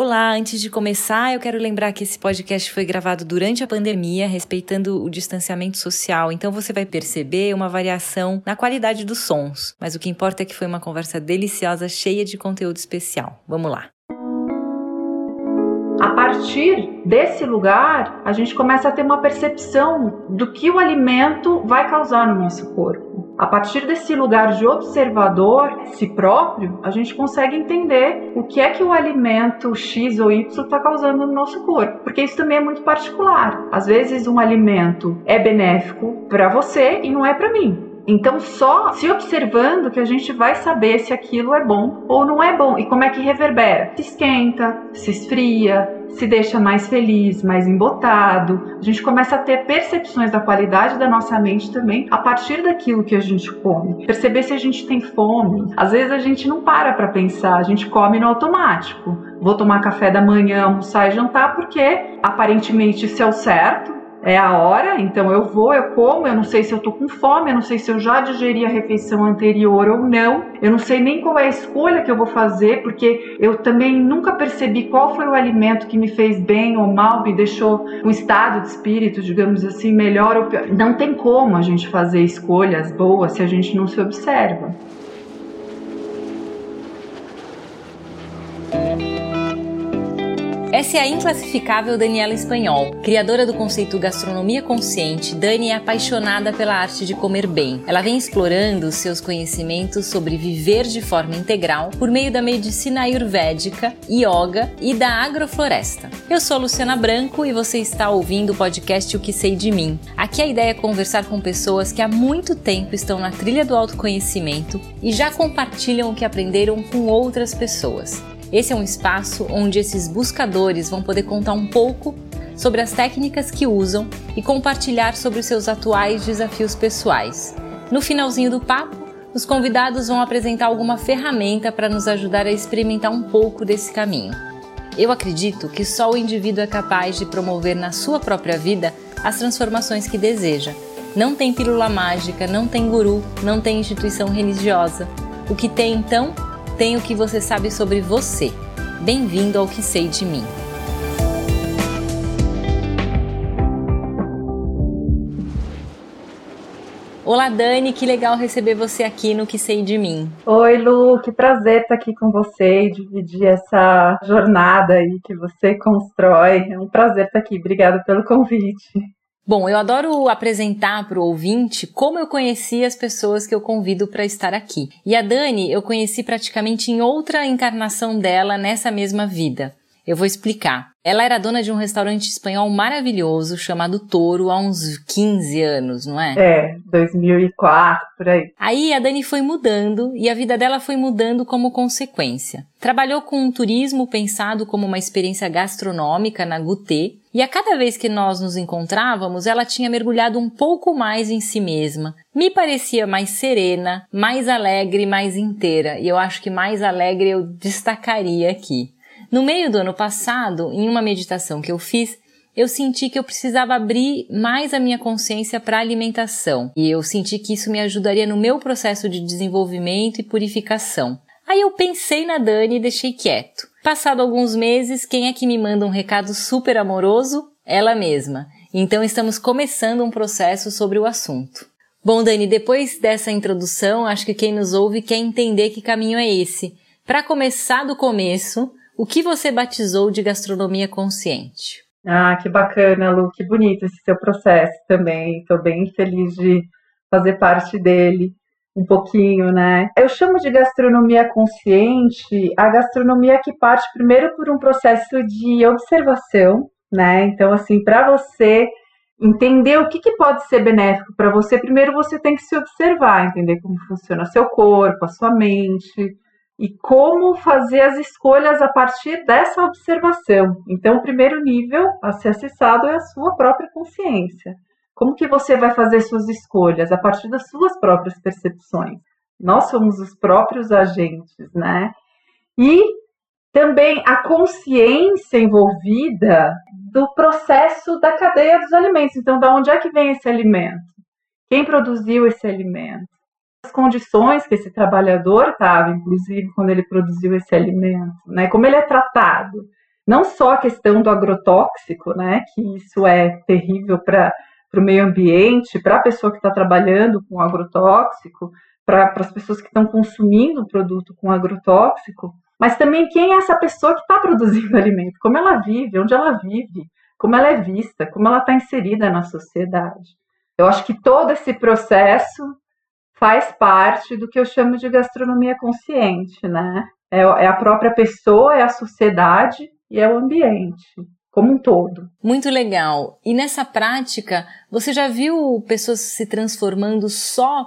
Olá, antes de começar, eu quero lembrar que esse podcast foi gravado durante a pandemia, respeitando o distanciamento social, então você vai perceber uma variação na qualidade dos sons, mas o que importa é que foi uma conversa deliciosa, cheia de conteúdo especial. Vamos lá. A partir desse lugar, a gente começa a ter uma percepção do que o alimento vai causar no nosso corpo. A partir desse lugar de observador, si próprio, a gente consegue entender o que é que o alimento X ou Y está causando no nosso corpo, porque isso também é muito particular. Às vezes, um alimento é benéfico para você e não é para mim. Então, só se observando que a gente vai saber se aquilo é bom ou não é bom e como é que reverbera. Se esquenta, se esfria, se deixa mais feliz, mais embotado. A gente começa a ter percepções da qualidade da nossa mente também a partir daquilo que a gente come. Perceber se a gente tem fome. Às vezes a gente não para para pensar, a gente come no automático. Vou tomar café da manhã, almoçar e jantar porque aparentemente isso é o certo, é a hora, então eu vou, eu como, eu não sei se eu tô com fome, eu não sei se eu já digeri a refeição anterior ou não, eu não sei nem qual é a escolha que eu vou fazer, porque eu também nunca percebi qual foi o alimento que me fez bem ou mal, me deixou um estado de espírito, digamos assim, melhor ou pior. Não tem como a gente fazer escolhas boas se a gente não se observa. Essa é a inclassificável Daniela Espanhol. Criadora do conceito gastronomia consciente, Dani é apaixonada pela arte de comer bem. Ela vem explorando seus conhecimentos sobre viver de forma integral por meio da medicina ayurvédica, yoga e da agrofloresta. Eu sou Luciana Branco e você está ouvindo o podcast O que sei de mim. Aqui a ideia é conversar com pessoas que há muito tempo estão na trilha do autoconhecimento e já compartilham o que aprenderam com outras pessoas. Esse é um espaço onde esses buscadores vão poder contar um pouco sobre as técnicas que usam e compartilhar sobre os seus atuais desafios pessoais. No finalzinho do papo, os convidados vão apresentar alguma ferramenta para nos ajudar a experimentar um pouco desse caminho. Eu acredito que só o indivíduo é capaz de promover na sua própria vida as transformações que deseja. Não tem pílula mágica, não tem guru, não tem instituição religiosa. O que tem então tem o que você sabe sobre você. Bem-vindo ao que sei de mim. Olá, Dani, que legal receber você aqui no Que Sei de Mim. Oi, Lu, que prazer estar aqui com você e dividir essa jornada aí que você constrói. É um prazer estar aqui. Obrigada pelo convite. Bom, eu adoro apresentar para o ouvinte como eu conheci as pessoas que eu convido para estar aqui. E a Dani eu conheci praticamente em outra encarnação dela nessa mesma vida. Eu vou explicar. Ela era dona de um restaurante espanhol maravilhoso chamado Toro há uns 15 anos, não é? É, 2004, por aí. Aí a Dani foi mudando e a vida dela foi mudando como consequência. Trabalhou com um turismo pensado como uma experiência gastronômica na Gutê e a cada vez que nós nos encontrávamos, ela tinha mergulhado um pouco mais em si mesma. Me parecia mais serena, mais alegre, mais inteira, e eu acho que mais alegre eu destacaria aqui. No meio do ano passado, em uma meditação que eu fiz, eu senti que eu precisava abrir mais a minha consciência para a alimentação e eu senti que isso me ajudaria no meu processo de desenvolvimento e purificação. Aí eu pensei na Dani e deixei quieto. Passado alguns meses, quem é que me manda um recado super amoroso? Ela mesma. Então estamos começando um processo sobre o assunto. Bom, Dani, depois dessa introdução, acho que quem nos ouve quer entender que caminho é esse. Para começar do começo, o que você batizou de gastronomia consciente? Ah, que bacana, Lu, que bonito esse seu processo também. Estou bem feliz de fazer parte dele um pouquinho, né? Eu chamo de gastronomia consciente a gastronomia que parte primeiro por um processo de observação, né? Então, assim, para você entender o que, que pode ser benéfico para você, primeiro você tem que se observar, entender como funciona seu corpo, a sua mente, e como fazer as escolhas a partir dessa observação. Então, o primeiro nível a ser acessado é a sua própria consciência. Como que você vai fazer suas escolhas a partir das suas próprias percepções? Nós somos os próprios agentes, né? E também a consciência envolvida do processo da cadeia dos alimentos. Então, da onde é que vem esse alimento? Quem produziu esse alimento? Condições que esse trabalhador estava, inclusive quando ele produziu esse alimento, né? Como ele é tratado. não só a questão do agrotóxico, né, que isso é terrível para o meio ambiente, para a pessoa que está trabalhando com agrotóxico, para as pessoas que estão consumindo o produto com agrotóxico, mas também quem é essa pessoa que está produzindo alimento, como ela vive, onde ela vive, como ela é vista, como ela está inserida na sociedade. Eu acho que todo esse processo faz parte do que eu chamo de gastronomia consciente, né? É, é a própria pessoa, é a sociedade e é o ambiente como um todo. Muito legal. E nessa prática, você já viu pessoas se transformando só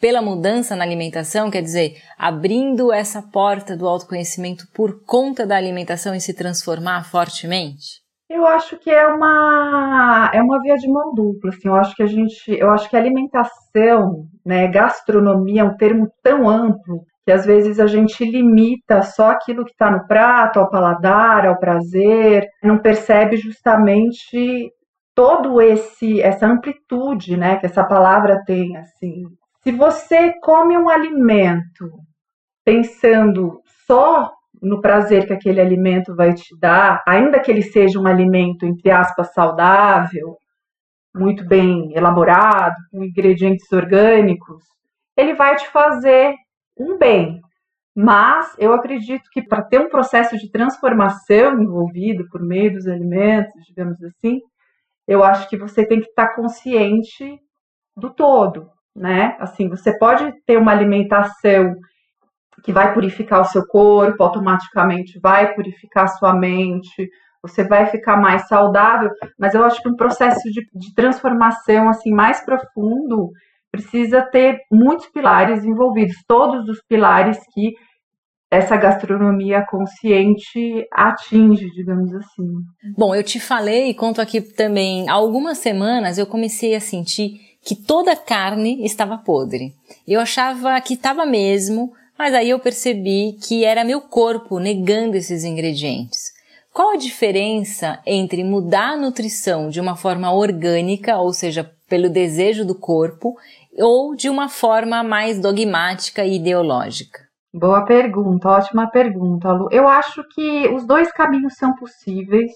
pela mudança na alimentação, quer dizer, abrindo essa porta do autoconhecimento por conta da alimentação e se transformar fortemente? Eu acho que é uma é uma via de mão dupla, assim. Eu acho que a gente, eu acho que alimentação, né, gastronomia é um termo tão amplo que às vezes a gente limita só aquilo que está no prato, ao paladar, ao prazer, não percebe justamente todo esse essa amplitude, né, que essa palavra tem, assim, se você come um alimento pensando só no prazer que aquele alimento vai te dar, ainda que ele seja um alimento, entre aspas, saudável, muito bem elaborado, com ingredientes orgânicos, ele vai te fazer um bem. Mas eu acredito que para ter um processo de transformação envolvido por meio dos alimentos, digamos assim, eu acho que você tem que estar consciente do todo né? Assim, você pode ter uma alimentação que vai purificar o seu corpo, automaticamente vai purificar a sua mente, você vai ficar mais saudável, mas eu acho que um processo de, de transformação assim mais profundo precisa ter muitos pilares envolvidos, todos os pilares que essa gastronomia consciente atinge, digamos assim. Bom, eu te falei e conto aqui também, há algumas semanas eu comecei a sentir que toda carne estava podre. Eu achava que estava mesmo, mas aí eu percebi que era meu corpo negando esses ingredientes. Qual a diferença entre mudar a nutrição de uma forma orgânica, ou seja, pelo desejo do corpo, ou de uma forma mais dogmática e ideológica? Boa pergunta, ótima pergunta, Lu. Eu acho que os dois caminhos são possíveis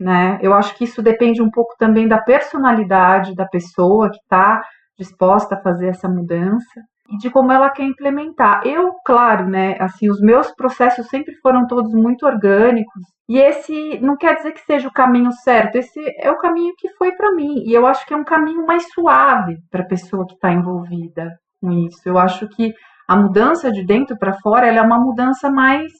né? Eu acho que isso depende um pouco também da personalidade da pessoa que está disposta a fazer essa mudança e de como ela quer implementar. Eu, claro, né, assim, os meus processos sempre foram todos muito orgânicos, e esse não quer dizer que seja o caminho certo, esse é o caminho que foi para mim, e eu acho que é um caminho mais suave para a pessoa que está envolvida com isso. Eu acho que a mudança de dentro para fora, é uma mudança mais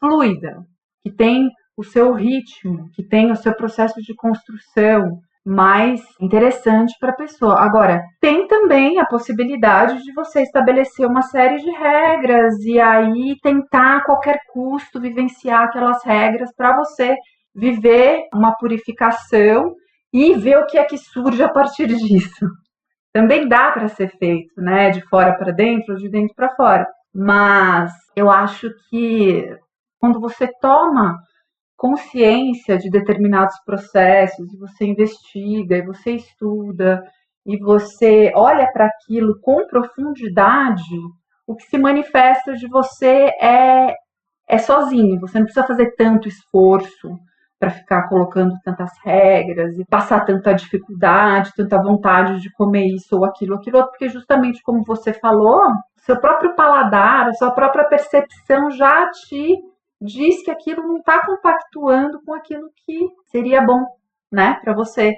fluida, que tem o seu ritmo, que tem o seu processo de construção mais interessante para a pessoa. Agora, tem também a possibilidade de você estabelecer uma série de regras e aí tentar a qualquer custo vivenciar aquelas regras para você viver uma purificação e ver o que é que surge a partir disso. Também dá para ser feito, né, de fora para dentro de dentro para fora. Mas eu acho que quando você toma consciência de determinados processos, você investiga, você estuda, e você olha para aquilo com profundidade, o que se manifesta de você é, é sozinho, você não precisa fazer tanto esforço para ficar colocando tantas regras e passar tanta dificuldade, tanta vontade de comer isso ou aquilo, aquilo outro, porque justamente como você falou, seu próprio paladar, a sua própria percepção já te diz que aquilo não está compactuando com aquilo que seria bom, né, para você,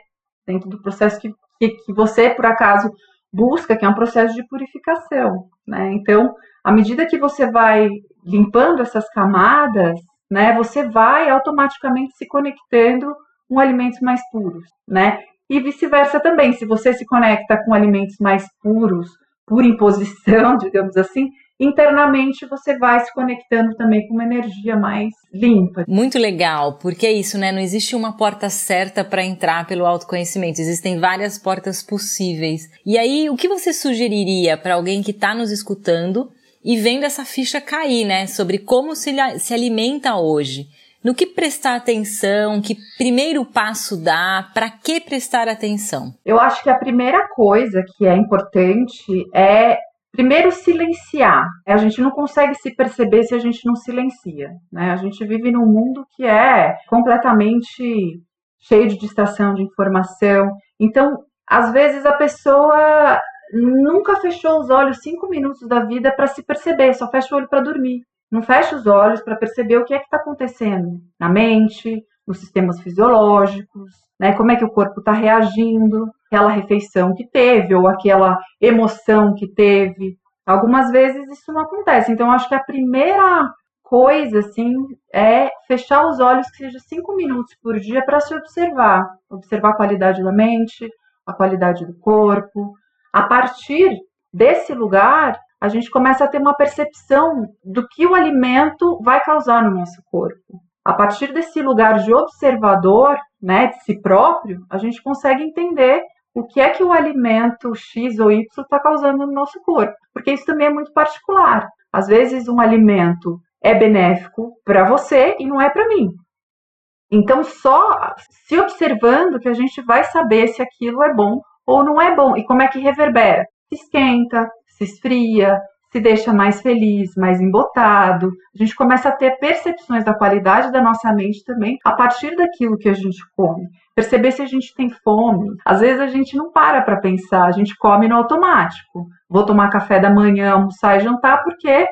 dentro do processo que, que, que, você, por acaso, busca, que é um processo de purificação, né? Então, à medida que você vai limpando essas camadas, né, você vai automaticamente se conectando com alimentos mais puros, né? E vice-versa também, se você se conecta com alimentos mais puros, por imposição, digamos assim, internamente você vai se conectando também com uma energia mais limpa. Muito legal, porque é isso, né? Não existe uma porta certa para entrar pelo autoconhecimento, existem várias portas possíveis. E aí, o que você sugeriria para alguém que está nos escutando e vendo essa ficha cair, né? Sobre como se, se alimenta hoje? No que prestar atenção? Que primeiro passo dá? Para que prestar atenção? Eu acho que a primeira coisa que é importante é Primeiro, silenciar. A gente não consegue se perceber se a gente não silencia. Né? A gente vive num mundo que é completamente cheio de distração, de informação. Então, às vezes, a pessoa nunca fechou os olhos cinco minutos da vida para se perceber, só fecha o olho para dormir. Não fecha os olhos para perceber o que é que está acontecendo na mente, nos sistemas fisiológicos, né? Como é que o corpo está reagindo, aquela refeição que teve ou aquela emoção que teve. Algumas vezes isso não acontece. Então, acho que a primeira coisa, assim, é fechar os olhos, que seja cinco minutos por dia, para se observar. Observar a qualidade da mente, a qualidade do corpo. A partir desse lugar, a gente começa a ter uma percepção do que o alimento vai causar no nosso corpo. A partir desse lugar de observador, né, de si próprio, a gente consegue entender o que é que o alimento X ou Y está causando no nosso corpo, porque isso também é muito particular. Às vezes um alimento é benéfico para você e não é para mim. Então, só se observando que a gente vai saber se aquilo é bom ou não é bom e como é que reverbera. Se esquenta, se esfria, se deixa mais feliz, mais embotado. A gente começa a ter percepções da qualidade da nossa mente também a partir daquilo que a gente come. Perceber se a gente tem fome. Às vezes a gente não para para pensar, a gente come no automático. Vou tomar café da manhã, almoçar e jantar porque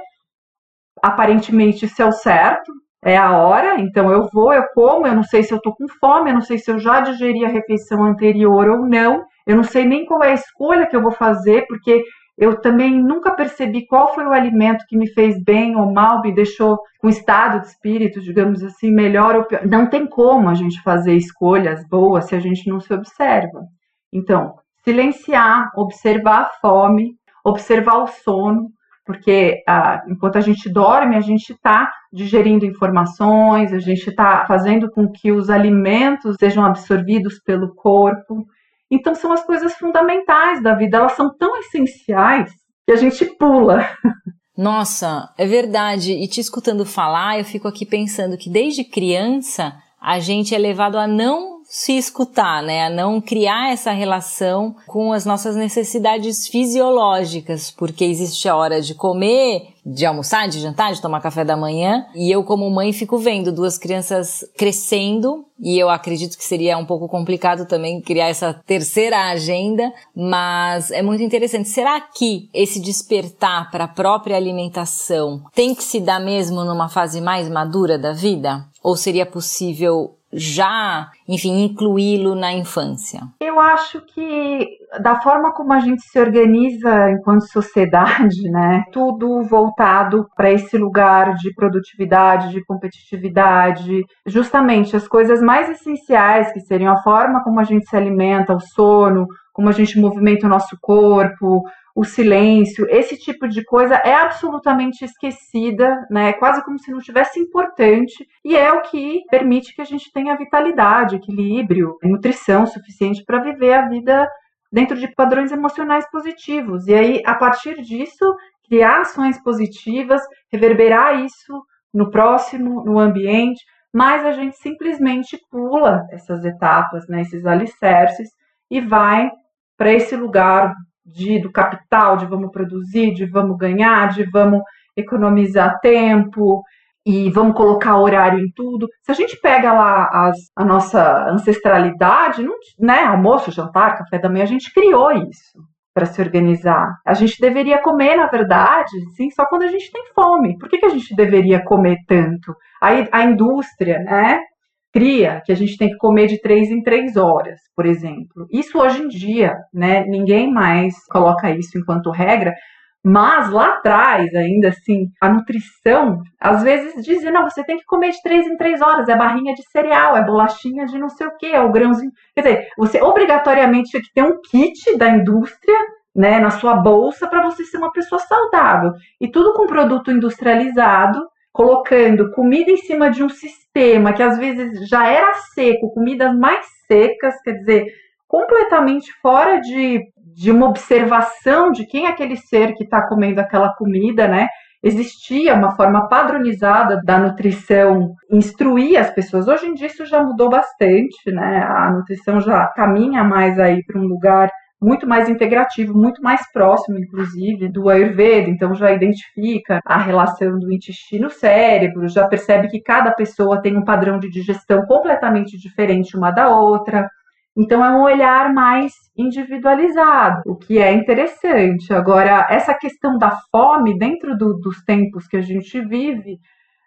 aparentemente isso é o certo, é a hora, então eu vou, eu como, eu não sei se eu tô com fome, eu não sei se eu já digeri a refeição anterior ou não, eu não sei nem qual é a escolha que eu vou fazer, porque eu também nunca percebi qual foi o alimento que me fez bem ou mal, me deixou com estado de espírito, digamos assim, melhor ou pior. Não tem como a gente fazer escolhas boas se a gente não se observa. Então, silenciar, observar a fome, observar o sono, porque ah, enquanto a gente dorme, a gente está digerindo informações, a gente está fazendo com que os alimentos sejam absorvidos pelo corpo. Então, são as coisas fundamentais da vida, elas são tão essenciais que a gente pula. Nossa, é verdade. E te escutando falar, eu fico aqui pensando que desde criança a gente é levado a não se escutar, né? A não criar essa relação com as nossas necessidades fisiológicas, porque existe a hora de comer, de almoçar, de jantar, de tomar café da manhã, e eu como mãe fico vendo duas crianças crescendo, e eu acredito que seria um pouco complicado também criar essa terceira agenda, mas é muito interessante. Será que esse despertar para a própria alimentação tem que se dar mesmo numa fase mais madura da vida? Ou seria possível já, enfim, incluí-lo na infância? Eu acho que da forma como a gente se organiza enquanto sociedade, né, tudo voltado para esse lugar de produtividade, de competitividade, justamente as coisas mais essenciais que seriam a forma como a gente se alimenta, o sono, como a gente movimenta o nosso corpo, o silêncio, esse tipo de coisa é absolutamente esquecida, né? Quase como se não tivesse importante, e é o que permite que a gente tenha vitalidade, equilíbrio, nutrição suficiente para viver a vida dentro de padrões emocionais positivos. E aí, a partir disso, criar ações positivas, reverberar isso no próximo, no ambiente, mas a gente simplesmente pula essas etapas, né, esses alicerces e vai para esse lugar de, do capital, de vamos produzir, de vamos ganhar, de vamos economizar tempo e vamos colocar horário em tudo. Se a gente pega lá as, a nossa ancestralidade, não, né, almoço, jantar, café da manhã, a gente criou isso para se organizar. A gente deveria comer, na verdade, sim, só quando a gente tem fome. Por que, que a gente deveria comer tanto? Aí a indústria, né, cria que a gente tem que comer de três em três horas, por exemplo. Isso hoje em dia, né? Ninguém mais coloca isso enquanto regra, mas lá atrás, ainda assim, a nutrição, às vezes dizia, não, você tem que comer de três em três horas, é barrinha de cereal, é bolachinha de não sei o que, é o grãozinho. Quer dizer, você obrigatoriamente tinha que ter um kit da indústria, né, na sua bolsa para você ser uma pessoa saudável. E tudo com produto industrializado, colocando comida em cima de um sistema que às vezes já era seco, comidas mais secas, quer dizer, completamente fora de, de uma observação de quem é aquele ser que está comendo aquela comida, né? Existia uma forma padronizada da nutrição instruir as pessoas. Hoje em dia isso já mudou bastante, né? A nutrição já caminha mais aí para um lugar muito mais integrativo, muito mais próximo, inclusive, do Ayurveda. Então, já identifica a relação do intestino-cérebro, já percebe que cada pessoa tem um padrão de digestão completamente diferente uma da outra. Então, é um olhar mais individualizado, o que é interessante. Agora, essa questão da fome, dentro do, dos tempos que a gente vive,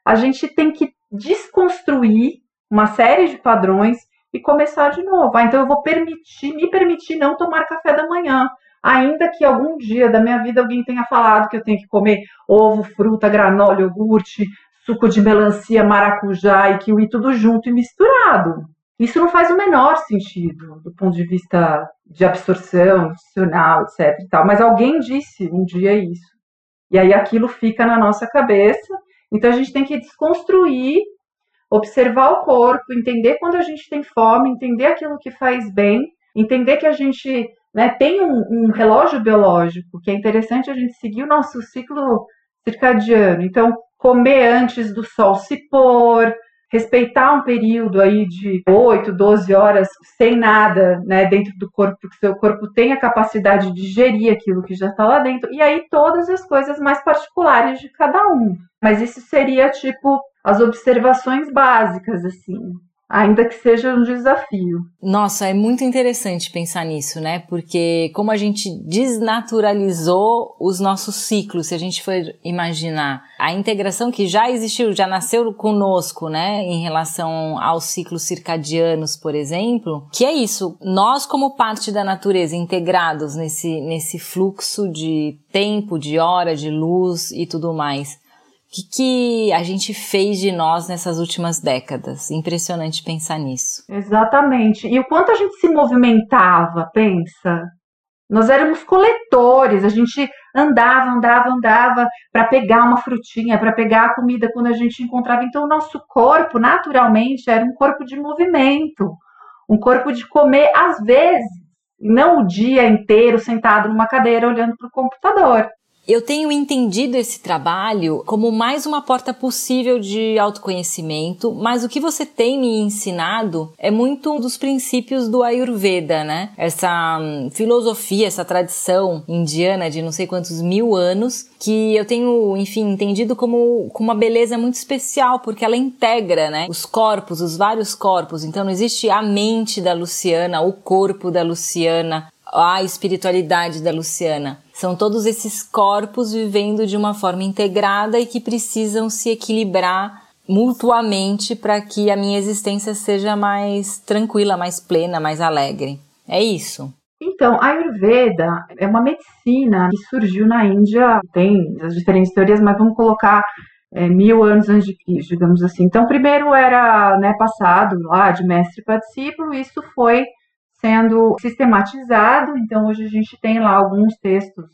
a gente tem que desconstruir uma série de padrões e começar de novo. Ah, então eu vou permitir, me permitir não tomar café da manhã. Ainda que algum dia da minha vida alguém tenha falado que eu tenho que comer ovo, fruta, granola, iogurte, suco de melancia, maracujá e kiwi tudo junto e misturado. Isso não faz o menor sentido do ponto de vista de absorção nutricional, etc. E tal. Mas alguém disse um dia isso. E aí aquilo fica na nossa cabeça. Então a gente tem que desconstruir observar o corpo, entender quando a gente tem fome, entender aquilo que faz bem, entender que a gente né, tem um, um, relógio biológico, que é interessante a gente seguir o nosso ciclo circadiano. Então, comer antes do sol se pôr, respeitar um período aí de 8, 12 horas sem nada né, dentro do corpo, porque seu corpo tem a capacidade de digerir aquilo que já está lá dentro, e aí todas as coisas mais particulares de cada um. Mas isso seria tipo as observações básicas, assim, ainda que seja um desafio. Nossa, é muito interessante pensar nisso, né? Porque como a gente desnaturalizou os nossos ciclos, se a gente for imaginar a integração que já existiu, já nasceu conosco, né, em relação aos ciclos circadianos, por exemplo, que é isso, nós como parte da natureza integrados nesse nesse fluxo de tempo, de hora, de luz e tudo mais o que, que a gente fez de nós nessas últimas décadas? Impressionante pensar nisso. Exatamente. E o quanto a gente se movimentava, pensa. Nós éramos coletores, a gente andava, andava, andava para pegar uma frutinha, para pegar a comida quando a gente encontrava. Então, o nosso corpo, naturalmente, era um corpo de movimento, um corpo de comer às vezes, não o dia inteiro sentado numa cadeira olhando para o computador. Eu tenho entendido esse trabalho como mais uma porta possível de autoconhecimento, mas o que você tem me ensinado é muito dos princípios do Ayurveda, né? Essa hum, filosofia, essa tradição indiana de não sei quantos mil anos, que eu tenho, enfim, entendido como, como uma beleza muito especial, porque ela integra, né? Os corpos, os vários corpos. Então não existe a mente da Luciana, o corpo da Luciana, a espiritualidade da Luciana. São todos esses corpos vivendo de uma forma integrada e que precisam se equilibrar mutuamente para que a minha existência seja mais tranquila, mais plena, mais alegre. É isso. Então, a Ayurveda é uma medicina que surgiu na Índia, tem as diferentes teorias, mas vamos colocar é, mil anos antes de Cristo, digamos assim. Então, primeiro era né, passado lá de mestre para discípulo, isso foi sendo sistematizado. Então, hoje a gente tem lá alguns textos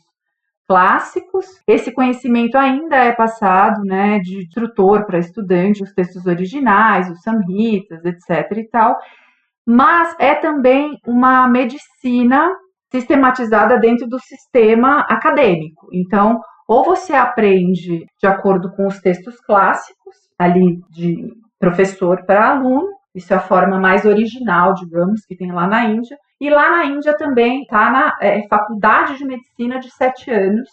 clássicos. Esse conhecimento ainda é passado, né, de instrutor para estudante, os textos originais, os samhitas, etc. e tal. Mas é também uma medicina sistematizada dentro do sistema acadêmico. Então, ou você aprende de acordo com os textos clássicos, ali de professor para aluno, isso é a forma mais original, digamos, que tem lá na Índia. E lá na Índia também está na é, faculdade de medicina de sete anos.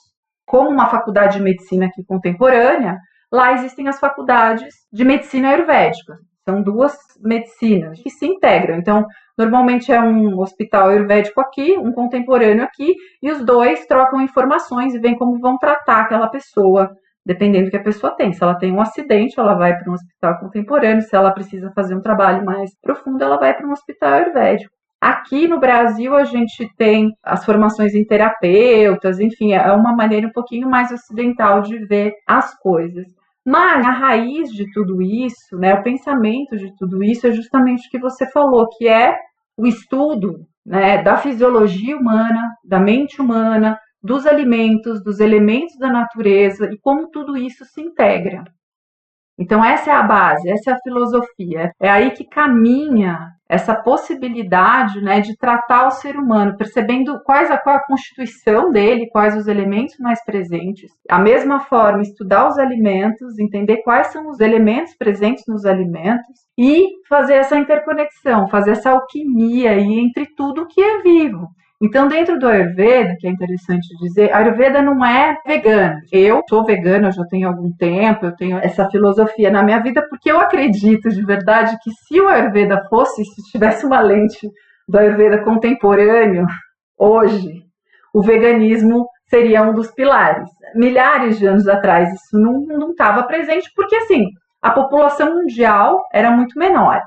Como uma faculdade de medicina aqui contemporânea, lá existem as faculdades de medicina ayurvédica. São duas medicinas que se integram. Então, normalmente é um hospital ayurvédico aqui, um contemporâneo aqui, e os dois trocam informações e veem como vão tratar aquela pessoa dependendo do que a pessoa tem. Se ela tem um acidente, ela vai para um hospital contemporâneo. Se ela precisa fazer um trabalho mais profundo, ela vai para um hospital ayurvédico. Aqui no Brasil, a gente tem as formações em terapeutas, enfim, é uma maneira um pouquinho mais ocidental de ver as coisas. Mas a raiz de tudo isso, né, o pensamento de tudo isso é justamente o que você falou, que é o estudo né, da fisiologia humana, da mente humana, dos alimentos, dos elementos da natureza e como tudo isso se integra. Então, essa é a base, essa é a filosofia. É aí que caminha essa possibilidade né, de tratar o ser humano, percebendo quais a, qual a constituição dele, quais os elementos mais presentes. A mesma forma, estudar os alimentos, entender quais são os elementos presentes nos alimentos e fazer essa interconexão, fazer essa alquimia aí entre tudo que é vivo. Então, dentro do Ayurveda, que é interessante dizer, Ayurveda não é vegano. Eu sou vegana já tenho algum tempo, eu tenho essa filosofia na minha vida, porque eu acredito de verdade que se o Ayurveda fosse, se tivesse uma lente do Ayurveda contemporâneo, hoje, o veganismo seria um dos pilares. Milhares de anos atrás isso não estava presente, porque assim, a população mundial era muito menor.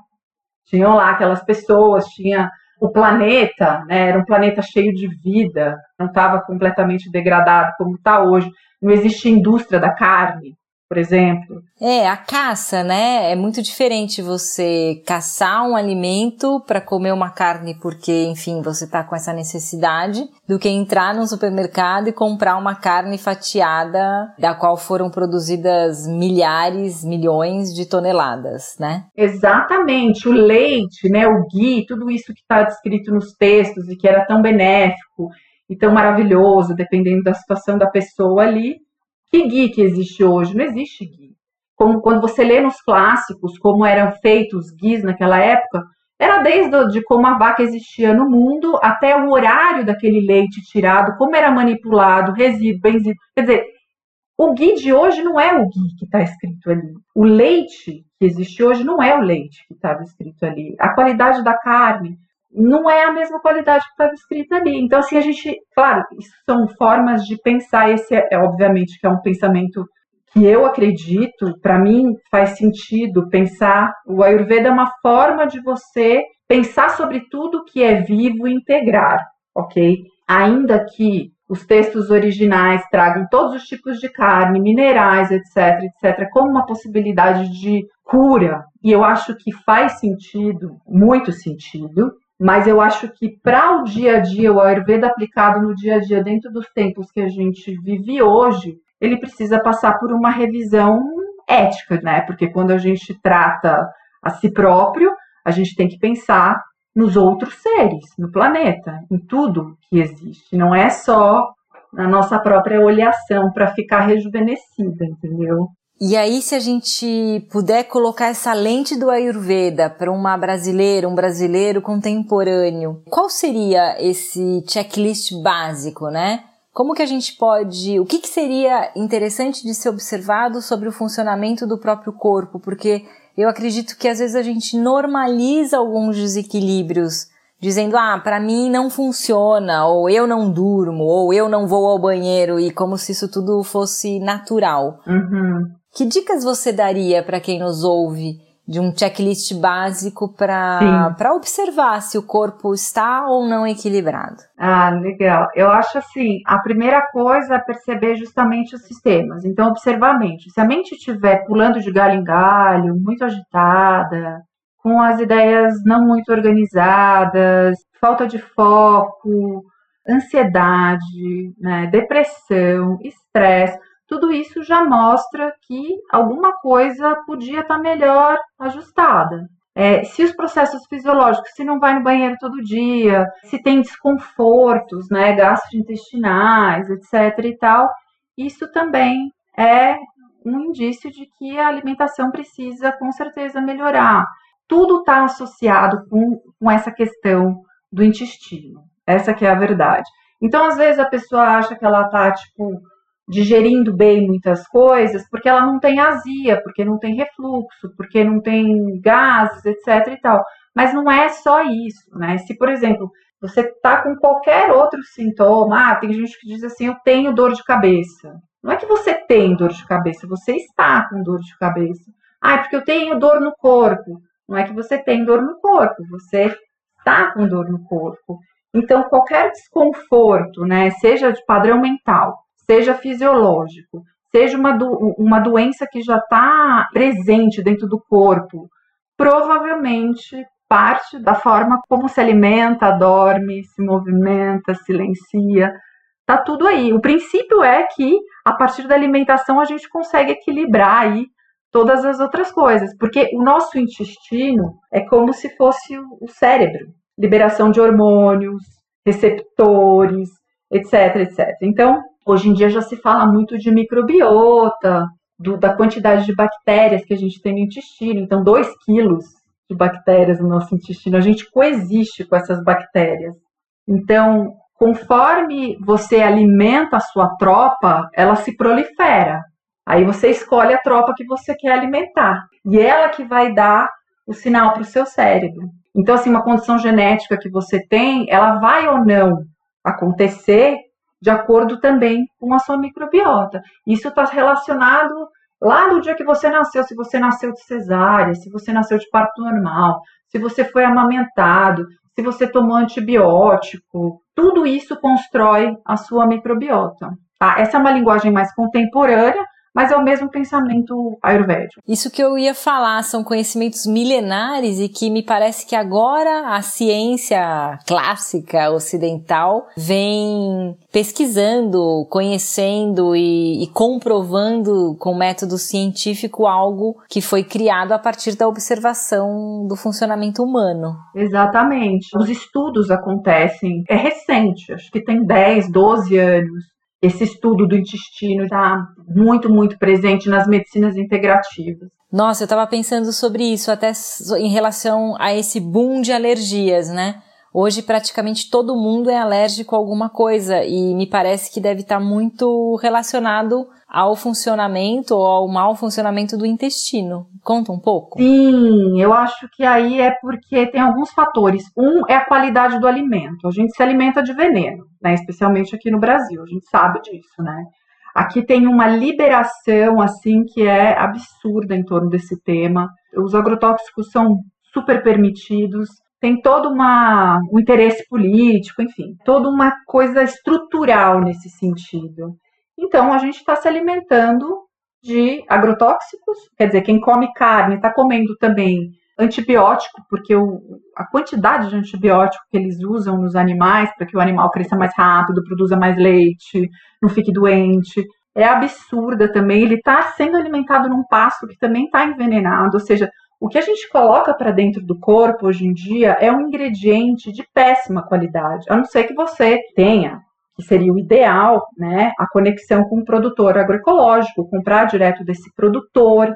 Tinham lá aquelas pessoas, tinha o planeta, né, era um planeta cheio de vida, não estava completamente degradado como está hoje. Não existe indústria da carne, por exemplo. É, a caça, né? É muito diferente você caçar um alimento para comer uma carne porque, enfim, você está com essa necessidade, do que entrar num supermercado e comprar uma carne fatiada da qual foram produzidas milhares, milhões de toneladas, né? Exatamente. O leite, né, o ghee, tudo isso que está descrito nos textos e que era tão benéfico e tão maravilhoso, dependendo da situação da pessoa ali, que ghee que existe hoje? Não existe ghee. Como quando você lê nos clássicos como eram feitos ghees naquela época, era desde de como a vaca existia no mundo até o horário daquele leite tirado, como era manipulado, resíduo, benzido. Quer dizer, o ghee de hoje não é o ghee que está escrito ali. O leite que existe hoje não é o leite que estava escrito ali. A qualidade da carne, não é a mesma qualidade que estava escrita ali. Então, assim, a gente, claro, são formas de pensar. Esse é, é obviamente, que é um pensamento que eu acredito, para mim faz sentido pensar. O Ayurveda é uma forma de você pensar sobre tudo que é vivo e integrar, ok? Ainda que os textos originais tragam todos os tipos de carne, minerais, etc, etc, como uma possibilidade de cura, e eu acho que faz sentido, muito sentido, mas eu acho que para o dia a dia, o Ayurveda aplicado no dia a dia, dentro dos tempos que a gente vive hoje, ele precisa passar por uma revisão ética, né? Porque quando a gente trata a si próprio, a gente tem que pensar nos outros seres, no planeta, em tudo que existe. Não é só na nossa própria oleação para ficar rejuvenescida, entendeu? E aí, se a gente puder colocar essa lente do Ayurveda para uma brasileira, um brasileiro contemporâneo, qual seria esse checklist básico, né? Como que a gente pode, o que, que seria interessante de ser observado sobre o funcionamento do próprio corpo? Porque eu acredito que às vezes a gente normaliza alguns desequilíbrios, dizendo, ah, para mim não funciona, ou eu não durmo, ou eu não vou ao banheiro, e como se isso tudo fosse natural. Uhum. Que dicas você daria para quem nos ouve de um checklist básico para observar se o corpo está ou não equilibrado? Ah, legal. Eu acho assim, a primeira coisa é perceber justamente os sistemas. Então, observar a mente. Se a mente estiver pulando de galho em galho, muito agitada, com as ideias não muito organizadas, falta de foco, ansiedade, né, depressão, estresse, tudo isso já mostra que alguma coisa podia estar tá melhor ajustada. É, se os processos fisiológicos, se não vai no banheiro todo dia, se tem desconfortos, né, gastrointestinais, etc e tal, isso também é um indício de que a alimentação precisa com certeza melhorar. Tudo está associado com, com essa questão do intestino. Essa que é a verdade. Então, às vezes, a pessoa acha que ela está, tipo, digerindo bem muitas coisas, porque ela não tem azia, porque não tem refluxo, porque não tem gases, etc e tal. Mas não é só isso, né? Se, por exemplo, você tá com qualquer outro sintoma, ah, tem gente que diz assim, eu tenho dor de cabeça. Não é que você tem dor de cabeça, você está com dor de cabeça. Ah, é porque eu tenho dor no corpo. Não é que você tem dor no corpo, você está com dor no corpo. Então, qualquer desconforto, né, seja de padrão mental, seja fisiológico, seja uma, do, uma doença que já está presente dentro do corpo, provavelmente parte da forma como se alimenta, dorme, se movimenta, silencia. Tá tudo aí. O princípio é que a partir da alimentação a gente consegue equilibrar aí todas as outras coisas, porque o nosso intestino é como se fosse o cérebro, liberação de hormônios, receptores, etc, etc. Então, Hoje em dia já se fala muito de microbiota, do, da quantidade de bactérias que a gente tem no intestino. Então, 2 quilos de bactérias no nosso intestino, a gente coexiste com essas bactérias. Então, conforme você alimenta a sua tropa, ela se prolifera. Aí você escolhe a tropa que você quer alimentar. E ela que vai dar o sinal para o seu cérebro. Então, assim, uma condição genética que você tem, ela vai ou não acontecer de acordo também com a sua microbiota. Isso está relacionado lá no dia que você nasceu, se você nasceu de cesárea, se você nasceu de parto normal, se você foi amamentado, se você tomou antibiótico, tudo isso constrói a sua microbiota. Tá? Essa é uma linguagem mais contemporânea, mas é o mesmo pensamento ayurvédico. Isso que eu ia falar são conhecimentos milenares e que me parece que agora a ciência clássica ocidental vem pesquisando, conhecendo e, e comprovando com método científico algo que foi criado a partir da observação do funcionamento humano. Exatamente. Os estudos acontecem, é recente, acho que tem 10, 12 anos esse estudo do intestino está muito, muito presente nas medicinas integrativas. Nossa, eu estava pensando sobre isso, até em relação a esse boom de alergias, né? Hoje praticamente todo mundo é alérgico a alguma coisa e me parece que deve estar muito relacionado ao funcionamento ou ao mau funcionamento do intestino. Conta um pouco. Sim, eu acho que aí é porque tem alguns fatores. Um é a qualidade do alimento. A gente se alimenta de veneno, né? Especialmente aqui no Brasil, a gente sabe disso, né? Aqui tem uma liberação assim que é absurda em torno desse tema. Os agrotóxicos são super permitidos tem todo uma, um interesse político, enfim, toda uma coisa estrutural nesse sentido. Então, a gente está se alimentando de agrotóxicos, quer dizer, quem come carne está comendo também antibiótico, porque o, a quantidade de antibiótico que eles usam nos animais para que o animal cresça mais rápido, produza mais leite, não fique doente, é absurda também. Ele está sendo alimentado num pasto que também está envenenado, ou seja, o que a gente coloca para dentro do corpo hoje em dia é um ingrediente de péssima qualidade, a não ser que você tenha, que seria o ideal, né, a conexão com o produtor agroecológico, comprar direto desse produtor,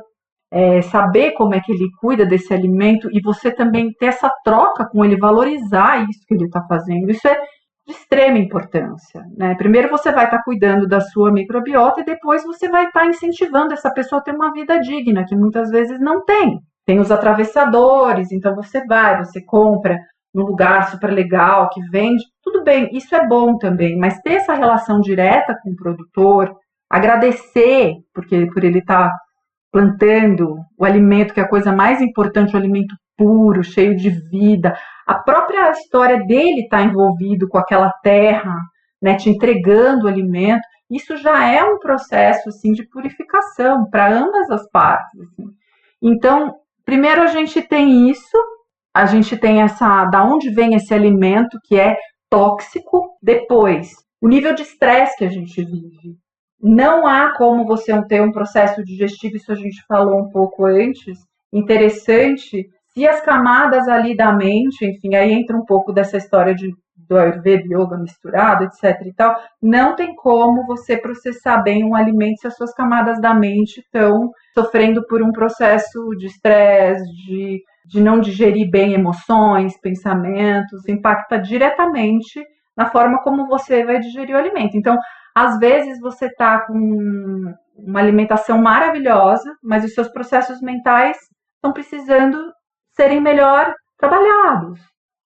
é, saber como é que ele cuida desse alimento e você também ter essa troca com ele, valorizar isso que ele está fazendo. Isso é de extrema importância. Né? Primeiro você vai estar tá cuidando da sua microbiota e depois você vai estar tá incentivando essa pessoa a ter uma vida digna, que muitas vezes não tem. Tem os atravessadores, então você vai, você compra num lugar super legal que vende, tudo bem, isso é bom também, mas ter essa relação direta com o produtor, agradecer porque por ele estar tá plantando o alimento que é a coisa mais importante, o alimento puro, cheio de vida, a própria história dele está envolvido com aquela terra, né, te entregando o alimento, isso já é um processo assim de purificação para ambas as partes. Assim. Então, Primeiro a gente tem isso, a gente tem essa, da onde vem esse alimento que é tóxico. Depois, o nível de estresse que a gente vive. Não há como você ter um processo digestivo, isso a gente falou um pouco antes, interessante, se as camadas ali da mente, enfim, aí entra um pouco dessa história de do Ayurveda, Yoga misturado, etc e tal, não tem como você processar bem um alimento se as suas camadas da mente estão sofrendo por um processo de estresse, de, de não digerir bem emoções, pensamentos, impacta diretamente na forma como você vai digerir o alimento. Então, às vezes você está com uma alimentação maravilhosa, mas os seus processos mentais estão precisando serem melhor trabalhados.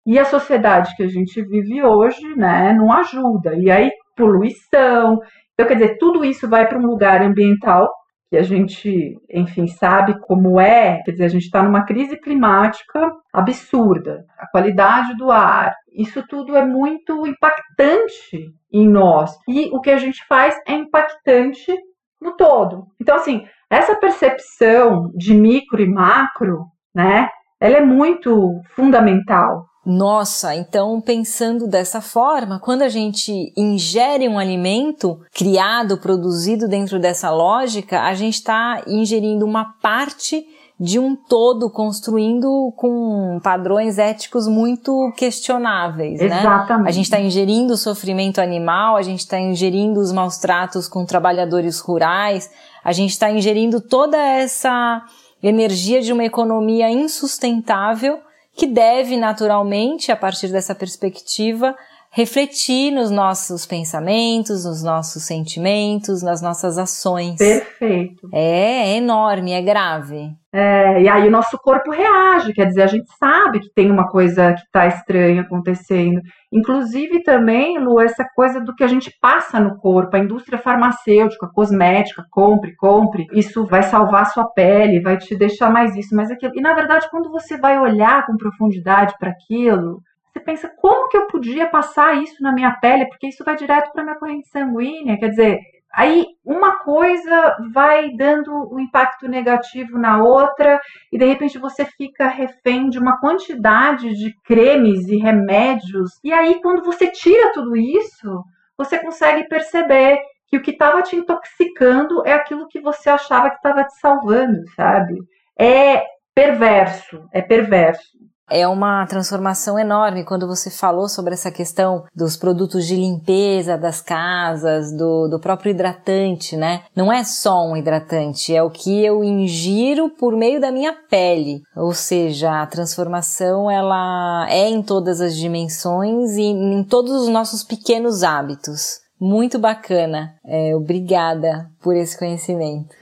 E a sociedade que a gente vive hoje, né, não ajuda. E aí, poluição. Então, quer dizer, tudo isso vai para um lugar ambiental que a gente, enfim, sabe como é. Quer dizer, a gente está numa crise climática absurda. A qualidade do ar, isso tudo é muito impactante em nós. E o que a gente faz é impactante no todo. Então, assim, essa percepção de micro e macro, né, ela é muito fundamental nossa, então pensando dessa forma, quando a gente ingere um alimento criado, produzido dentro dessa lógica, a gente está ingerindo uma parte de um todo, construindo com padrões éticos muito questionáveis, né? Exatamente. A gente está ingerindo o sofrimento animal, a gente está ingerindo os maus tratos com trabalhadores rurais, a gente está ingerindo toda essa energia de uma economia insustentável que deve naturalmente, a partir dessa perspectiva, refletir nos nossos pensamentos, nos nossos sentimentos, nas nossas ações. Perfeito. É, é enorme, é grave. É, e aí o nosso corpo reage, quer dizer, a gente sabe que tem uma coisa que está estranha acontecendo. Inclusive também, Lu, essa coisa do que a gente passa no corpo, a indústria farmacêutica, cosmética, compre, compre, isso vai salvar a sua pele, vai te deixar mais isso, mais aquilo. E na verdade, quando você vai olhar com profundidade para aquilo, você pensa, como que eu podia passar isso na minha pele? Porque isso vai direto para minha corrente sanguínea. Quer dizer, aí uma coisa vai dando um impacto negativo na outra, e de repente você fica refém de uma quantidade de cremes e remédios. E aí, quando você tira tudo isso, você consegue perceber que o que estava te intoxicando é aquilo que você achava que estava te salvando, sabe? É perverso, é perverso. É uma transformação enorme quando você falou sobre essa questão dos produtos de limpeza das casas, do, do próprio hidratante, né? Não é só um hidratante, é o que eu ingiro por meio da minha pele. Ou seja, a transformação ela é em todas as dimensões e em todos os nossos pequenos hábitos. Muito bacana. É, obrigada por esse conhecimento.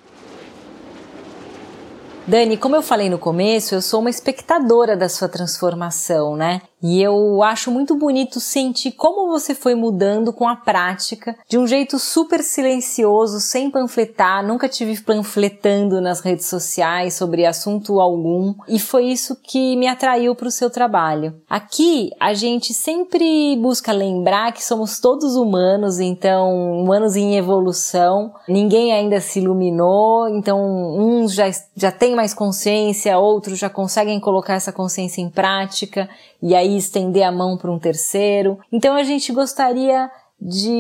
Dani, como eu falei no começo, eu sou uma espectadora da sua transformação, né? E eu acho muito bonito sentir como você foi mudando com a prática, de um jeito super silencioso, sem panfletar, nunca tive panfletando nas redes sociais sobre assunto algum, e foi isso que me atraiu para o seu trabalho. Aqui a gente sempre busca lembrar que somos todos humanos, então humanos em evolução, ninguém ainda se iluminou, então uns já, já têm mais consciência, outros já conseguem colocar essa consciência em prática, e aí estender a mão para um terceiro. Então a gente gostaria de